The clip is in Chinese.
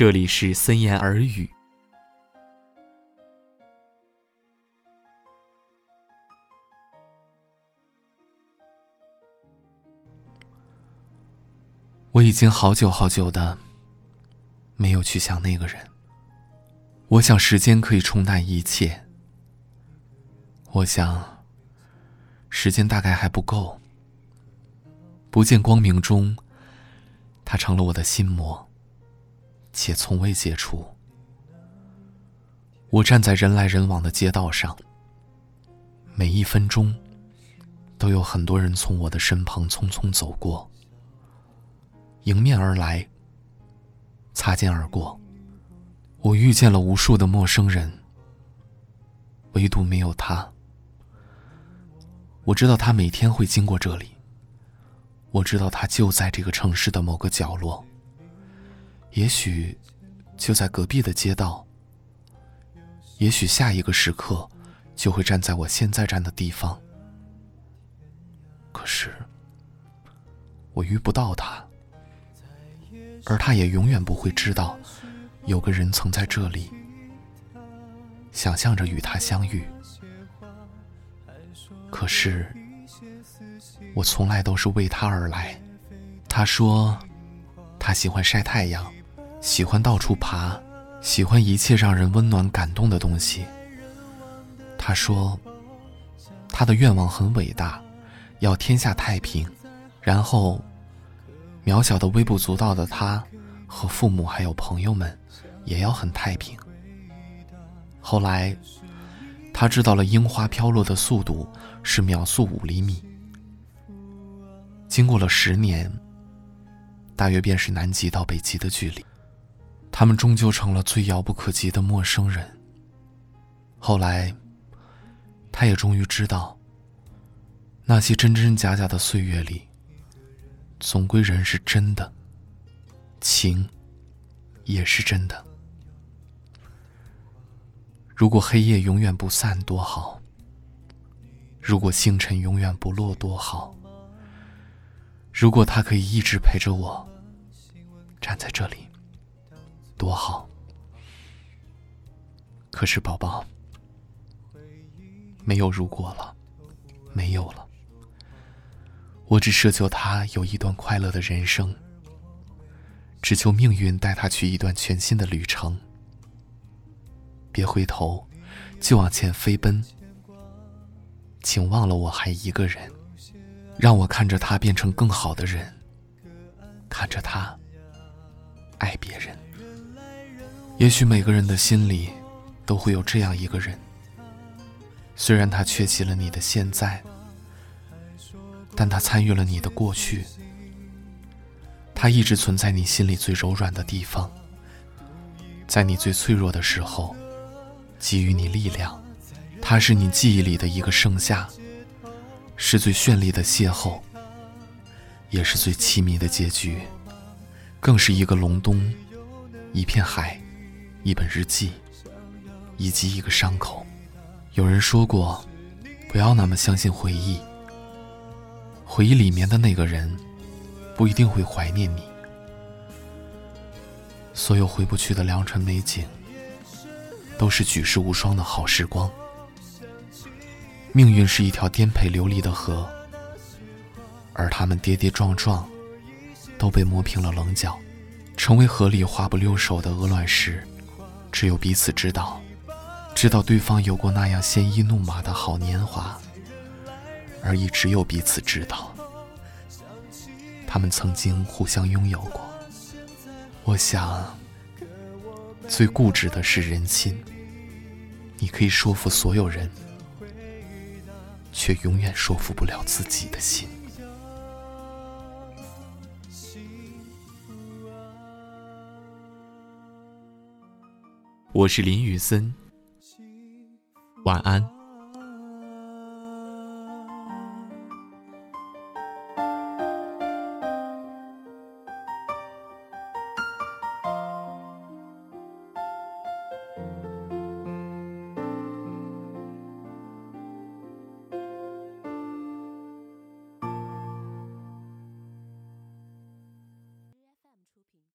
这里是森言耳语。我已经好久好久的没有去想那个人。我想时间可以冲淡一切。我想时间大概还不够。不见光明中，他成了我的心魔，且从未解除。我站在人来人往的街道上，每一分钟都有很多人从我的身旁匆匆走过。迎面而来，擦肩而过，我遇见了无数的陌生人，唯独没有他。我知道他每天会经过这里，我知道他就在这个城市的某个角落，也许就在隔壁的街道，也许下一个时刻就会站在我现在站的地方。可是，我遇不到他。而他也永远不会知道，有个人曾在这里，想象着与他相遇。可是，我从来都是为他而来。他说，他喜欢晒太阳，喜欢到处爬，喜欢一切让人温暖感动的东西。他说，他的愿望很伟大，要天下太平，然后。渺小的、微不足道的他，和父母还有朋友们，也要很太平。后来，他知道了樱花飘落的速度是秒速五厘米。经过了十年，大约便是南极到北极的距离，他们终究成了最遥不可及的陌生人。后来，他也终于知道，那些真真假假的岁月里。总归人是真的，情也是真的。如果黑夜永远不散多好，如果星辰永远不落多好，如果他可以一直陪着我，站在这里，多好。可是宝宝，没有如果了，没有了。我只奢求他有一段快乐的人生，只求命运带他去一段全新的旅程。别回头，就往前飞奔。请忘了我还一个人，让我看着他变成更好的人，看着他爱别人。也许每个人的心里都会有这样一个人，虽然他缺席了你的现在。但他参与了你的过去，他一直存在你心里最柔软的地方，在你最脆弱的时候，给予你力量。他是你记忆里的一个盛夏，是最绚丽的邂逅，也是最凄迷的结局，更是一个隆冬，一片海，一本日记，以及一个伤口。有人说过，不要那么相信回忆。回忆里面的那个人，不一定会怀念你。所有回不去的良辰美景，都是举世无双的好时光。命运是一条颠沛流离的河，而他们跌跌撞撞，都被磨平了棱角，成为河里花不溜手的鹅卵石。只有彼此知道，知道对方有过那样鲜衣怒马的好年华。而亦只有彼此知道，他们曾经互相拥有过。我想，最固执的是人心。你可以说服所有人，却永远说服不了自己的心。我是林雨森，晚安。